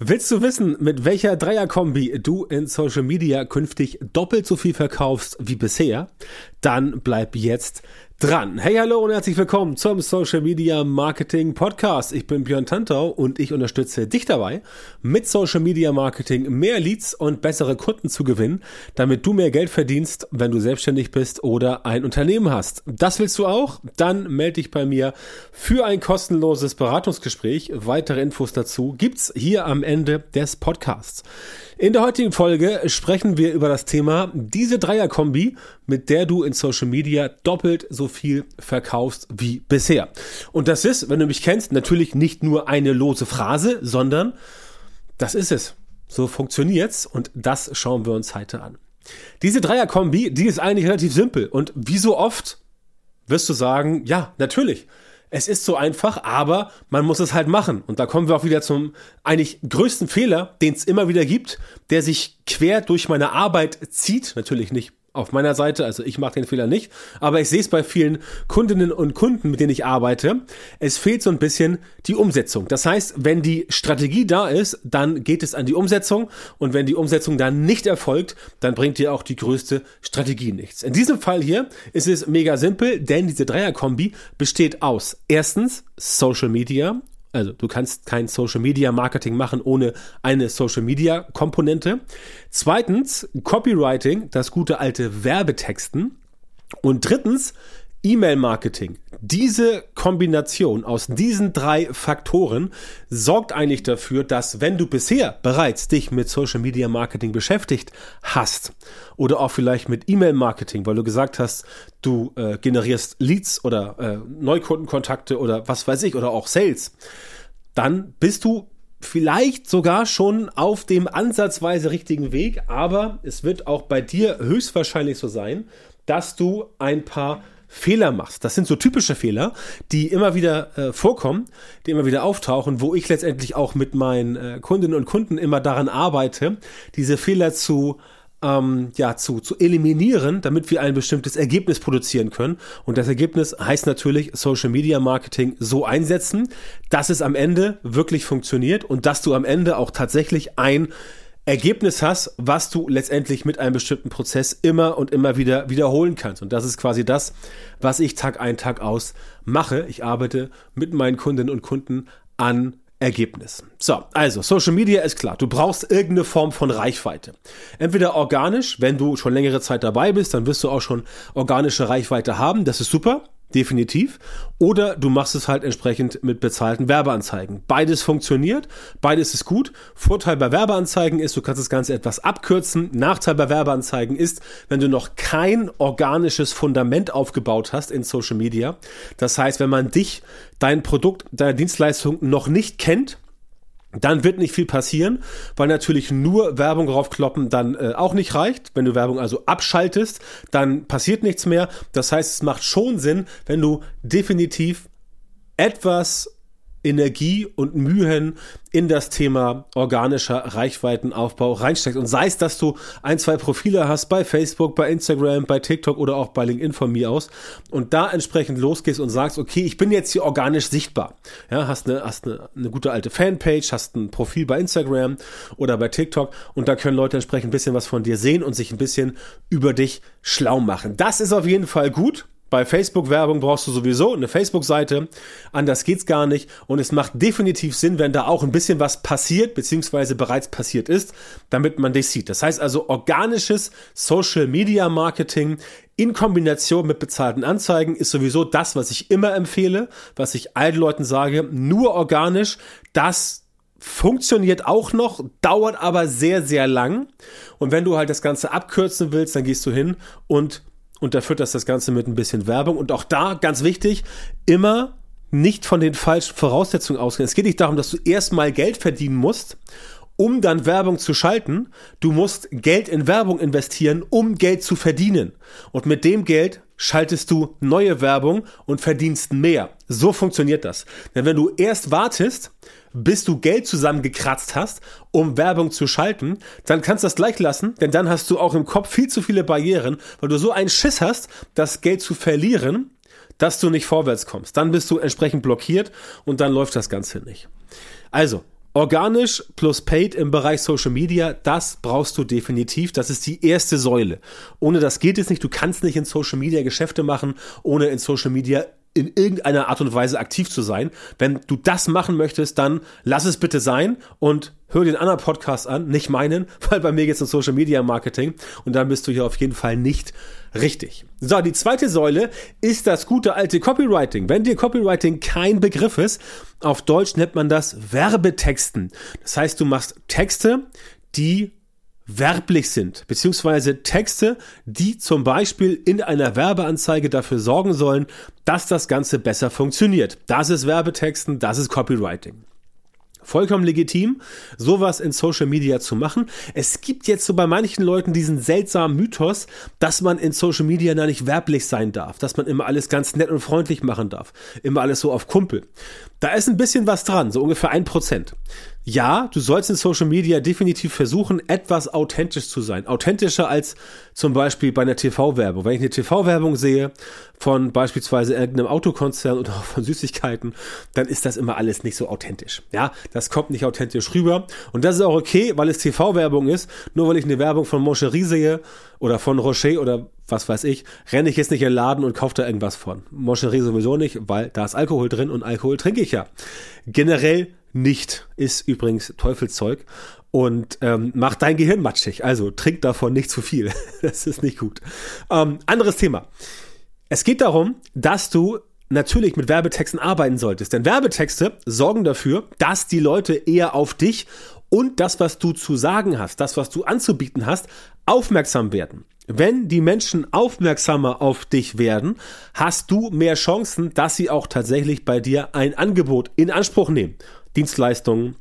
Willst du wissen, mit welcher Dreierkombi du in Social Media künftig doppelt so viel verkaufst wie bisher? Dann bleib jetzt dran. Hey, hallo und herzlich willkommen zum Social Media Marketing Podcast. Ich bin Björn Tantau und ich unterstütze dich dabei, mit Social Media Marketing mehr Leads und bessere Kunden zu gewinnen, damit du mehr Geld verdienst, wenn du selbstständig bist oder ein Unternehmen hast. Das willst du auch? Dann melde dich bei mir für ein kostenloses Beratungsgespräch. Weitere Infos dazu gibt's hier am Ende des Podcasts. In der heutigen Folge sprechen wir über das Thema diese Dreierkombi, mit der du in Social Media doppelt so viel verkaufst wie bisher. Und das ist, wenn du mich kennst, natürlich nicht nur eine lose Phrase, sondern das ist es. So funktioniert's und das schauen wir uns heute an. Diese Dreierkombi, die ist eigentlich relativ simpel und wie so oft wirst du sagen, ja, natürlich es ist so einfach, aber man muss es halt machen. Und da kommen wir auch wieder zum eigentlich größten Fehler, den es immer wieder gibt, der sich quer durch meine Arbeit zieht. Natürlich nicht auf meiner Seite, also ich mache den Fehler nicht, aber ich sehe es bei vielen Kundinnen und Kunden, mit denen ich arbeite. Es fehlt so ein bisschen die Umsetzung. Das heißt, wenn die Strategie da ist, dann geht es an die Umsetzung und wenn die Umsetzung dann nicht erfolgt, dann bringt dir auch die größte Strategie nichts. In diesem Fall hier ist es mega simpel, denn diese Dreierkombi besteht aus erstens Social Media also du kannst kein Social Media Marketing machen ohne eine Social Media Komponente. Zweitens Copywriting, das gute alte Werbetexten. Und drittens E-Mail-Marketing. Diese Kombination aus diesen drei Faktoren sorgt eigentlich dafür, dass wenn du bisher bereits dich mit Social Media Marketing beschäftigt hast oder auch vielleicht mit E-Mail-Marketing, weil du gesagt hast, du äh, generierst Leads oder äh, Neukundenkontakte oder was weiß ich oder auch Sales, dann bist du vielleicht sogar schon auf dem ansatzweise richtigen Weg, aber es wird auch bei dir höchstwahrscheinlich so sein, dass du ein paar Fehler machst. Das sind so typische Fehler, die immer wieder äh, vorkommen, die immer wieder auftauchen, wo ich letztendlich auch mit meinen äh, Kundinnen und Kunden immer daran arbeite, diese Fehler zu ähm, ja, zu, zu eliminieren, damit wir ein bestimmtes Ergebnis produzieren können. Und das Ergebnis heißt natürlich Social Media Marketing so einsetzen, dass es am Ende wirklich funktioniert und dass du am Ende auch tatsächlich ein Ergebnis hast, was du letztendlich mit einem bestimmten Prozess immer und immer wieder wiederholen kannst. Und das ist quasi das, was ich Tag ein, Tag aus mache. Ich arbeite mit meinen Kundinnen und Kunden an Ergebnis. So, also Social Media ist klar. Du brauchst irgendeine Form von Reichweite. Entweder organisch, wenn du schon längere Zeit dabei bist, dann wirst du auch schon organische Reichweite haben. Das ist super definitiv. Oder du machst es halt entsprechend mit bezahlten Werbeanzeigen. Beides funktioniert, beides ist gut. Vorteil bei Werbeanzeigen ist, du kannst das Ganze etwas abkürzen. Nachteil bei Werbeanzeigen ist, wenn du noch kein organisches Fundament aufgebaut hast in Social Media. Das heißt, wenn man dich, dein Produkt, deine Dienstleistung noch nicht kennt, dann wird nicht viel passieren, weil natürlich nur Werbung draufkloppen dann äh, auch nicht reicht. Wenn du Werbung also abschaltest, dann passiert nichts mehr. Das heißt, es macht schon Sinn, wenn du definitiv etwas Energie und Mühen in das Thema organischer Reichweitenaufbau reinsteckt. Und sei es, dass du ein, zwei Profile hast bei Facebook, bei Instagram, bei TikTok oder auch bei LinkedIn von mir aus und da entsprechend losgehst und sagst, okay, ich bin jetzt hier organisch sichtbar. Ja, hast eine, hast eine, eine gute alte Fanpage, hast ein Profil bei Instagram oder bei TikTok und da können Leute entsprechend ein bisschen was von dir sehen und sich ein bisschen über dich schlau machen. Das ist auf jeden Fall gut. Bei Facebook-Werbung brauchst du sowieso eine Facebook-Seite. Anders geht's gar nicht. Und es macht definitiv Sinn, wenn da auch ein bisschen was passiert, beziehungsweise bereits passiert ist, damit man dich sieht. Das heißt also organisches Social-Media-Marketing in Kombination mit bezahlten Anzeigen ist sowieso das, was ich immer empfehle, was ich allen Leuten sage. Nur organisch, das funktioniert auch noch, dauert aber sehr, sehr lang. Und wenn du halt das Ganze abkürzen willst, dann gehst du hin und unterfütterst das Ganze mit ein bisschen Werbung. Und auch da, ganz wichtig, immer nicht von den falschen Voraussetzungen ausgehen. Es geht nicht darum, dass du erstmal Geld verdienen musst, um dann Werbung zu schalten. Du musst Geld in Werbung investieren, um Geld zu verdienen. Und mit dem Geld schaltest du neue Werbung und verdienst mehr. So funktioniert das. Denn wenn du erst wartest, bis du Geld zusammengekratzt hast, um Werbung zu schalten, dann kannst du das gleich lassen, denn dann hast du auch im Kopf viel zu viele Barrieren, weil du so einen Schiss hast, das Geld zu verlieren, dass du nicht vorwärts kommst. Dann bist du entsprechend blockiert und dann läuft das Ganze nicht. Also, Organisch plus Paid im Bereich Social Media, das brauchst du definitiv. Das ist die erste Säule. Ohne das geht es nicht. Du kannst nicht in Social Media Geschäfte machen, ohne in Social Media in irgendeiner Art und Weise aktiv zu sein. Wenn du das machen möchtest, dann lass es bitte sein und hör den anderen Podcast an, nicht meinen, weil bei mir geht es um Social Media Marketing und dann bist du hier auf jeden Fall nicht richtig. So, die zweite Säule ist das gute alte Copywriting. Wenn dir Copywriting kein Begriff ist, auf Deutsch nennt man das Werbetexten. Das heißt, du machst Texte, die werblich sind, beziehungsweise Texte, die zum Beispiel in einer Werbeanzeige dafür sorgen sollen, dass das Ganze besser funktioniert. Das ist Werbetexten, das ist Copywriting. Vollkommen legitim, sowas in Social Media zu machen. Es gibt jetzt so bei manchen Leuten diesen seltsamen Mythos, dass man in Social Media da nicht werblich sein darf, dass man immer alles ganz nett und freundlich machen darf, immer alles so auf Kumpel. Da ist ein bisschen was dran, so ungefähr ein Prozent ja, du sollst in Social Media definitiv versuchen, etwas authentisch zu sein. Authentischer als zum Beispiel bei einer TV-Werbung. Wenn ich eine TV-Werbung sehe von beispielsweise irgendeinem Autokonzern oder auch von Süßigkeiten, dann ist das immer alles nicht so authentisch. Ja, das kommt nicht authentisch rüber. Und das ist auch okay, weil es TV-Werbung ist. Nur weil ich eine Werbung von Moncherie sehe oder von Rocher oder was weiß ich, renne ich jetzt nicht in den Laden und kaufe da irgendwas von. Moncherie sowieso nicht, weil da ist Alkohol drin und Alkohol trinke ich ja. Generell nicht, ist übrigens Teufelszeug und ähm, macht dein Gehirn matschig. Also trink davon nicht zu viel. das ist nicht gut. Ähm, anderes Thema. Es geht darum, dass du natürlich mit Werbetexten arbeiten solltest. Denn Werbetexte sorgen dafür, dass die Leute eher auf dich und das, was du zu sagen hast, das, was du anzubieten hast, aufmerksam werden. Wenn die Menschen aufmerksamer auf dich werden, hast du mehr Chancen, dass sie auch tatsächlich bei dir ein Angebot in Anspruch nehmen. Dienstleistungen,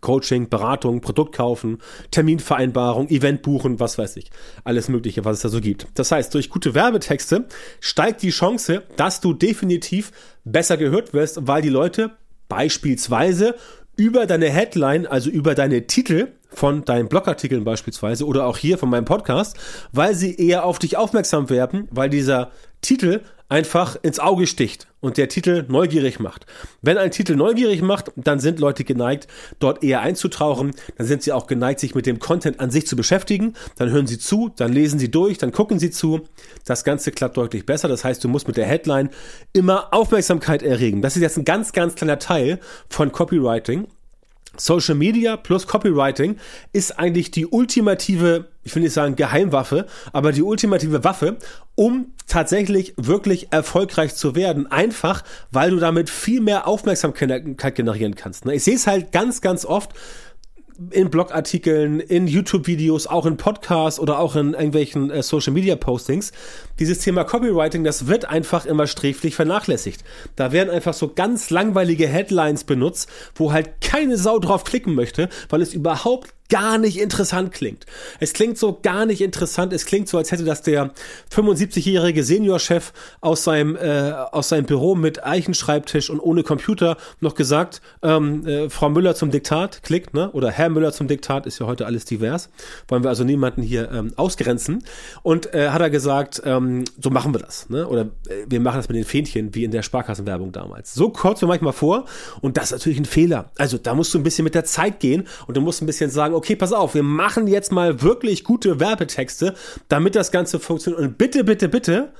Coaching, Beratung, Produkt kaufen, Terminvereinbarung, Event buchen, was weiß ich. Alles Mögliche, was es da so gibt. Das heißt, durch gute Werbetexte steigt die Chance, dass du definitiv besser gehört wirst, weil die Leute beispielsweise über deine Headline, also über deine Titel von deinen Blogartikeln beispielsweise oder auch hier von meinem Podcast, weil sie eher auf dich aufmerksam werden, weil dieser Titel einfach ins Auge sticht und der Titel neugierig macht. Wenn ein Titel neugierig macht, dann sind Leute geneigt, dort eher einzutauchen, dann sind sie auch geneigt, sich mit dem Content an sich zu beschäftigen, dann hören sie zu, dann lesen sie durch, dann gucken sie zu. Das Ganze klappt deutlich besser. Das heißt, du musst mit der Headline immer Aufmerksamkeit erregen. Das ist jetzt ein ganz, ganz kleiner Teil von Copywriting. Social Media plus Copywriting ist eigentlich die ultimative, ich will nicht sagen Geheimwaffe, aber die ultimative Waffe, um tatsächlich wirklich erfolgreich zu werden. Einfach, weil du damit viel mehr Aufmerksamkeit generieren kannst. Ich sehe es halt ganz, ganz oft, in Blogartikeln, in YouTube-Videos, auch in Podcasts oder auch in irgendwelchen äh, Social-Media-Postings. Dieses Thema Copywriting, das wird einfach immer sträflich vernachlässigt. Da werden einfach so ganz langweilige Headlines benutzt, wo halt keine Sau drauf klicken möchte, weil es überhaupt gar nicht interessant klingt. Es klingt so gar nicht interessant. Es klingt so, als hätte das der 75-jährige Seniorchef aus seinem äh, aus seinem Büro mit Eichenschreibtisch und ohne Computer noch gesagt: ähm, äh, Frau Müller zum Diktat klickt, ne? Oder Herr Müller zum Diktat ist ja heute alles divers. Wollen wir also niemanden hier ähm, ausgrenzen? Und äh, hat er gesagt: ähm, So machen wir das, ne? Oder äh, wir machen das mit den Fähnchen wie in der Sparkassenwerbung damals. So kurz mir manchmal vor. Und das ist natürlich ein Fehler. Also da musst du ein bisschen mit der Zeit gehen und du musst ein bisschen sagen okay, pass auf, wir machen jetzt mal wirklich gute Werbetexte, damit das Ganze funktioniert. Und bitte, bitte, bitte,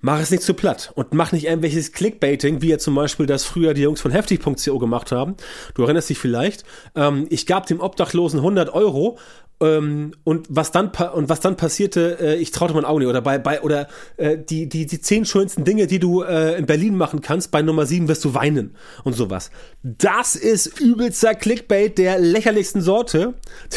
mach es nicht zu platt und mach nicht irgendwelches Clickbaiting, wie ja zum Beispiel das früher die Jungs von heftig.co gemacht haben. Du erinnerst dich vielleicht. Ähm, ich gab dem Obdachlosen 100 Euro ähm, und was dann und was dann passierte, äh, ich traute mein Auge nicht oder bei bei oder äh, die die die zehn schönsten Dinge, die du äh, in Berlin machen kannst, bei Nummer sieben wirst du weinen und sowas. Das ist übelster Clickbait der lächerlichsten Sorte.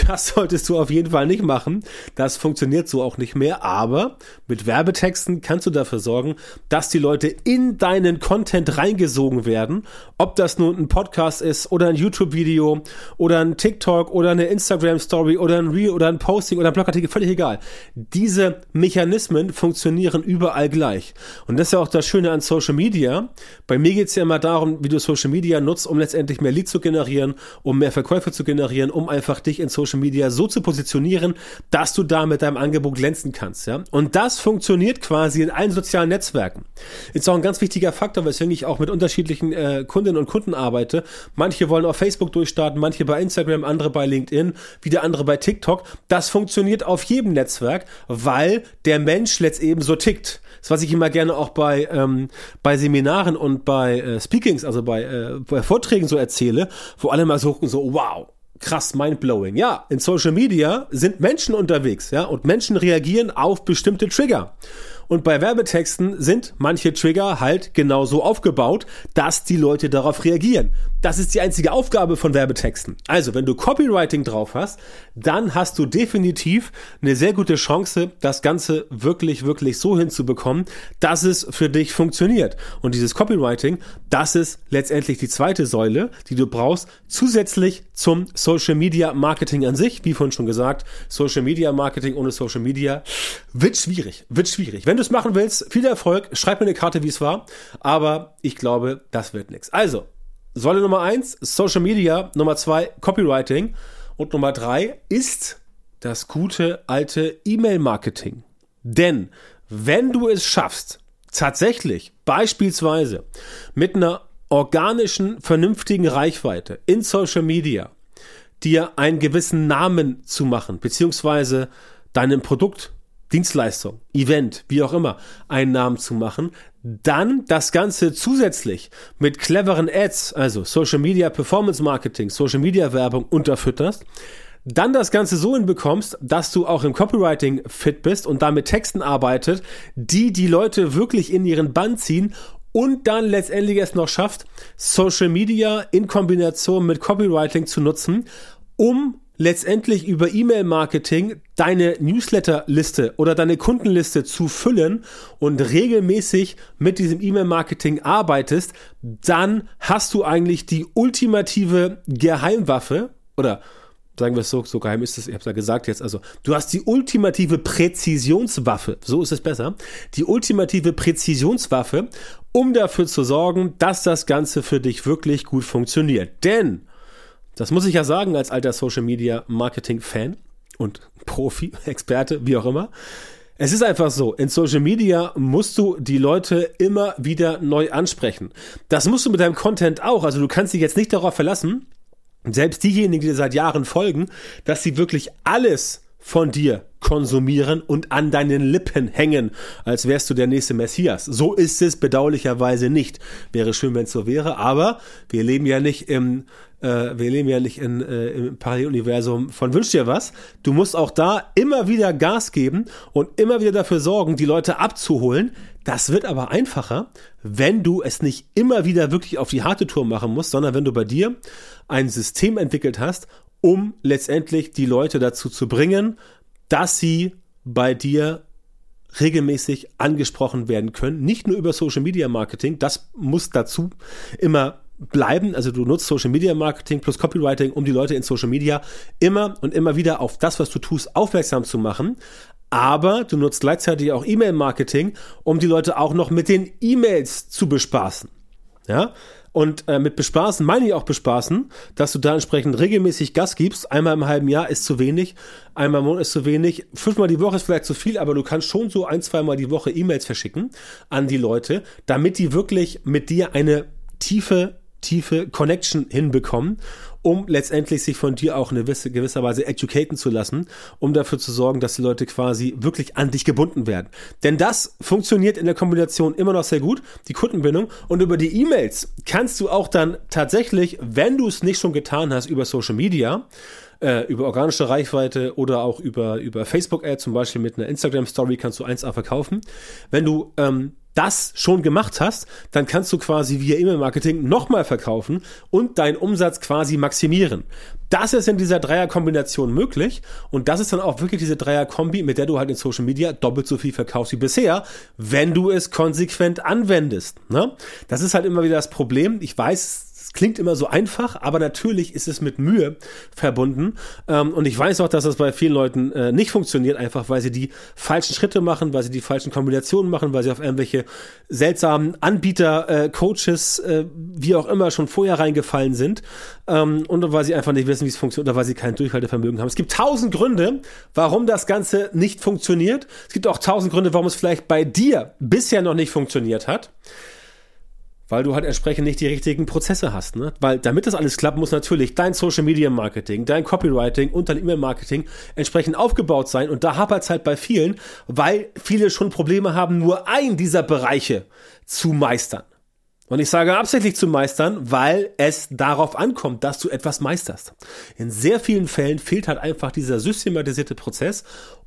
Das solltest du auf jeden Fall nicht machen. Das funktioniert so auch nicht mehr. Aber mit Werbetexten kannst du dafür sorgen, dass die Leute in deinen Content reingesogen werden. Ob das nun ein Podcast ist oder ein YouTube-Video oder ein TikTok oder eine Instagram-Story oder ein Reel oder ein Posting oder ein Blogartikel, völlig egal. Diese Mechanismen funktionieren überall gleich. Und das ist ja auch das Schöne an Social Media. Bei mir geht's ja immer darum, wie du Social Media nutzt, um letztendlich mehr Leads zu generieren, um mehr Verkäufe zu generieren, um einfach dich in Social Media so zu positionieren, dass du da mit deinem Angebot glänzen kannst. Ja? Und das funktioniert quasi in allen sozialen Netzwerken. Ist auch ein ganz wichtiger Faktor, weswegen ich auch mit unterschiedlichen äh, Kundinnen und Kunden arbeite. Manche wollen auf Facebook durchstarten, manche bei Instagram, andere bei LinkedIn, wieder andere bei TikTok. Das funktioniert auf jedem Netzwerk, weil der Mensch letztendlich eben so tickt. Das, was ich immer gerne auch bei, ähm, bei Seminaren und bei äh, Speakings, also bei, äh, bei Vorträgen so erzähle, wo alle mal suchen, so, wow, krass mindblowing. Ja, in Social Media sind Menschen unterwegs, ja, und Menschen reagieren auf bestimmte Trigger. Und bei Werbetexten sind manche Trigger halt genauso aufgebaut, dass die Leute darauf reagieren. Das ist die einzige Aufgabe von Werbetexten. Also, wenn du Copywriting drauf hast, dann hast du definitiv eine sehr gute Chance, das Ganze wirklich, wirklich so hinzubekommen, dass es für dich funktioniert. Und dieses Copywriting, das ist letztendlich die zweite Säule, die du brauchst, zusätzlich zum Social Media Marketing an sich. Wie vorhin schon gesagt, Social Media Marketing ohne Social Media wird schwierig, wird schwierig. Wenn du es machen willst, viel Erfolg. Schreib mir eine Karte, wie es war. Aber ich glaube, das wird nichts. Also, Säule Nummer eins, Social Media. Nummer zwei, Copywriting. Und Nummer drei ist das gute alte E-Mail-Marketing. Denn wenn du es schaffst, tatsächlich beispielsweise mit einer organischen, vernünftigen Reichweite in Social Media dir einen gewissen Namen zu machen, beziehungsweise deinem Produkt Dienstleistung, Event, wie auch immer, einen Namen zu machen, dann das Ganze zusätzlich mit cleveren Ads, also Social Media Performance Marketing, Social Media Werbung unterfütterst, dann das Ganze so hinbekommst, dass du auch im Copywriting fit bist und damit Texten arbeitet, die die Leute wirklich in ihren Bann ziehen und dann letztendlich es noch schafft, Social Media in Kombination mit Copywriting zu nutzen, um letztendlich über E-Mail-Marketing deine Newsletter-Liste oder deine Kundenliste zu füllen und regelmäßig mit diesem E-Mail-Marketing arbeitest, dann hast du eigentlich die ultimative Geheimwaffe oder sagen wir es so, so geheim ist es, ich habe es ja gesagt jetzt, also du hast die ultimative Präzisionswaffe, so ist es besser, die ultimative Präzisionswaffe, um dafür zu sorgen, dass das Ganze für dich wirklich gut funktioniert. Denn das muss ich ja sagen als alter Social Media Marketing Fan und Profi, Experte, wie auch immer. Es ist einfach so, in Social Media musst du die Leute immer wieder neu ansprechen. Das musst du mit deinem Content auch. Also du kannst dich jetzt nicht darauf verlassen, selbst diejenigen, die dir seit Jahren folgen, dass sie wirklich alles von dir konsumieren und an deinen Lippen hängen, als wärst du der nächste Messias. So ist es bedauerlicherweise nicht. Wäre schön, wenn es so wäre, aber wir leben ja nicht im äh, wir leben ja nicht in, äh, im Paralleluniversum von Wünsch dir was. Du musst auch da immer wieder Gas geben und immer wieder dafür sorgen, die Leute abzuholen. Das wird aber einfacher, wenn du es nicht immer wieder wirklich auf die harte Tour machen musst, sondern wenn du bei dir ein System entwickelt hast, um letztendlich die Leute dazu zu bringen, dass sie bei dir regelmäßig angesprochen werden können. Nicht nur über Social Media Marketing, das muss dazu immer bleiben. Also du nutzt Social Media Marketing plus Copywriting, um die Leute in Social Media immer und immer wieder auf das, was du tust, aufmerksam zu machen. Aber du nutzt gleichzeitig auch E-Mail Marketing, um die Leute auch noch mit den E-Mails zu bespaßen. Ja, und äh, mit bespaßen meine ich auch bespaßen, dass du da entsprechend regelmäßig Gas gibst. Einmal im halben Jahr ist zu wenig, einmal im Monat ist zu wenig, fünfmal die Woche ist vielleicht zu viel, aber du kannst schon so ein, zweimal die Woche E-Mails verschicken an die Leute, damit die wirklich mit dir eine tiefe tiefe Connection hinbekommen, um letztendlich sich von dir auch in gewisse, gewisser Weise educaten zu lassen, um dafür zu sorgen, dass die Leute quasi wirklich an dich gebunden werden. Denn das funktioniert in der Kombination immer noch sehr gut, die Kundenbindung. Und über die E-Mails kannst du auch dann tatsächlich, wenn du es nicht schon getan hast, über Social Media, äh, über organische Reichweite oder auch über, über Facebook-Ad, zum Beispiel mit einer Instagram-Story kannst du 1A verkaufen. Wenn du ähm, das schon gemacht hast, dann kannst du quasi via E-Mail-Marketing nochmal verkaufen und deinen Umsatz quasi maximieren. Das ist in dieser Dreier-Kombination möglich und das ist dann auch wirklich diese Dreier-Kombi, mit der du halt in Social Media doppelt so viel verkaufst wie bisher, wenn du es konsequent anwendest. Ne? Das ist halt immer wieder das Problem. Ich weiß, Es klingt immer so einfach, aber natürlich ist es mit Mühe verbunden. Ähm, und ich weiß auch, dass das bei vielen Leuten äh, nicht funktioniert, einfach weil sie die falschen Schritte machen, weil sie die falschen Kombinationen machen, weil sie auf irgendwelche seltsamen Anbieter, äh, Coaches, äh, wie auch immer, schon vorher reingefallen sind. Ähm, und weil sie einfach nicht wissen, wie es funktioniert oder weil sie kein Durchhaltevermögen haben. Es gibt tausend Gründe, warum das Ganze nicht funktioniert. Es gibt auch tausend Gründe, warum es vielleicht bei dir bisher noch nicht funktioniert hat weil du halt entsprechend nicht die richtigen Prozesse hast. Ne? Weil damit das alles klappt, muss natürlich dein Social Media Marketing, dein Copywriting und dein E-Mail Marketing entsprechend aufgebaut sein. Und da hapert es halt bei vielen, weil viele schon Probleme haben, nur einen dieser Bereiche zu meistern. Und ich sage absichtlich zu meistern, weil es darauf ankommt, dass du etwas meisterst. In sehr vielen Fällen fehlt halt einfach dieser systematisierte Prozess,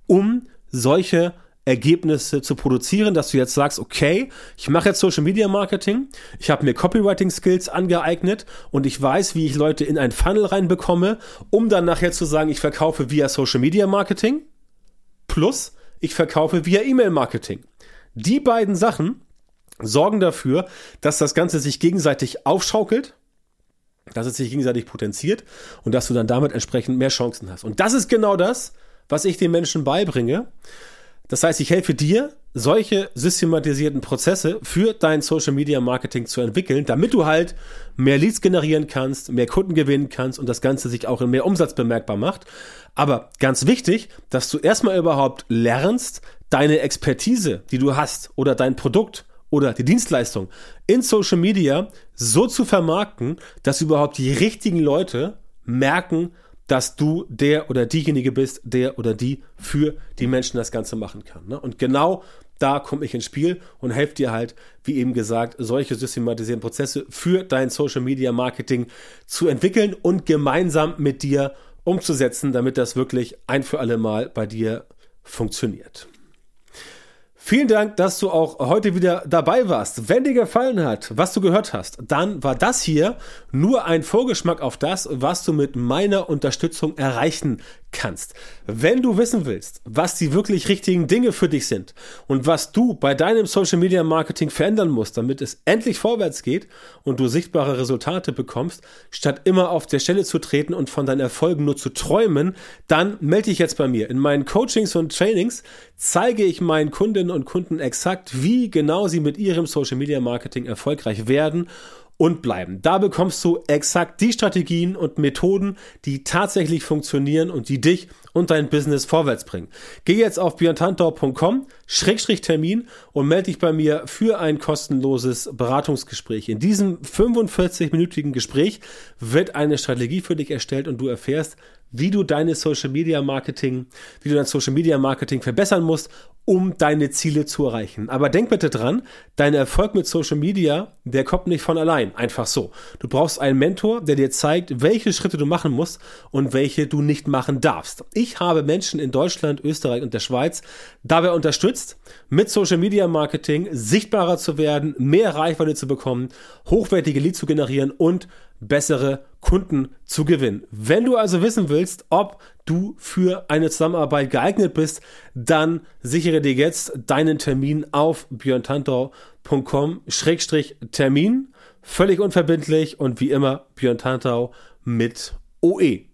um solche Ergebnisse zu produzieren, dass du jetzt sagst, okay, ich mache jetzt Social Media Marketing, ich habe mir Copywriting Skills angeeignet und ich weiß, wie ich Leute in ein Funnel reinbekomme, um dann nachher zu sagen, ich verkaufe via Social Media Marketing plus ich verkaufe via E-Mail Marketing. Die beiden Sachen sorgen dafür, dass das Ganze sich gegenseitig aufschaukelt, dass es sich gegenseitig potenziert und dass du dann damit entsprechend mehr Chancen hast. Und das ist genau das, was ich den Menschen beibringe. Das heißt, ich helfe dir, solche systematisierten Prozesse für dein Social Media Marketing zu entwickeln, damit du halt mehr Leads generieren kannst, mehr Kunden gewinnen kannst und das Ganze sich auch in mehr Umsatz bemerkbar macht. Aber ganz wichtig, dass du erstmal überhaupt lernst, deine Expertise, die du hast oder dein Produkt oder die Dienstleistung in Social Media so zu vermarkten, dass überhaupt die richtigen Leute merken, dass du der oder diejenige bist, der oder die für die Menschen das Ganze machen kann. Ne? Und genau da komme ich ins Spiel und helfe dir halt, wie eben gesagt, solche systematisierten Prozesse für dein Social Media Marketing zu entwickeln und gemeinsam mit dir umzusetzen, damit das wirklich ein für alle Mal bei dir funktioniert. Vielen Dank, dass du auch heute wieder dabei warst. Wenn dir gefallen hat, was du gehört hast, dann war das hier nur ein Vorgeschmack auf das, was du mit meiner Unterstützung erreichen kannst. Wenn du wissen willst, was die wirklich richtigen Dinge für dich sind und was du bei deinem Social Media Marketing verändern musst, damit es endlich vorwärts geht und du sichtbare Resultate bekommst, statt immer auf der Stelle zu treten und von deinen Erfolgen nur zu träumen, dann melde dich jetzt bei mir. In meinen Coachings und Trainings zeige ich meinen Kundinnen und Kunden exakt, wie genau sie mit ihrem Social Media Marketing erfolgreich werden und bleiben. Da bekommst du exakt die Strategien und Methoden, die tatsächlich funktionieren und die dich und dein Business vorwärts bringen. Geh jetzt auf björntantau.com, Schrägstrich Termin und melde dich bei mir für ein kostenloses Beratungsgespräch. In diesem 45-minütigen Gespräch wird eine Strategie für dich erstellt und du erfährst, wie du deine Social Media Marketing, wie du dein Social Media Marketing verbessern musst, um deine Ziele zu erreichen. Aber denk bitte dran, dein Erfolg mit Social Media, der kommt nicht von allein, einfach so. Du brauchst einen Mentor, der dir zeigt, welche Schritte du machen musst und welche du nicht machen darfst. Ich habe Menschen in Deutschland, Österreich und der Schweiz dabei unterstützt, mit Social Media Marketing sichtbarer zu werden, mehr Reichweite zu bekommen, hochwertige Leads zu generieren und bessere Kunden zu gewinnen. Wenn du also wissen willst, ob du für eine Zusammenarbeit geeignet bist, dann sichere dir jetzt deinen Termin auf björntantau.com-termin. Völlig unverbindlich und wie immer Björn Tantau mit OE.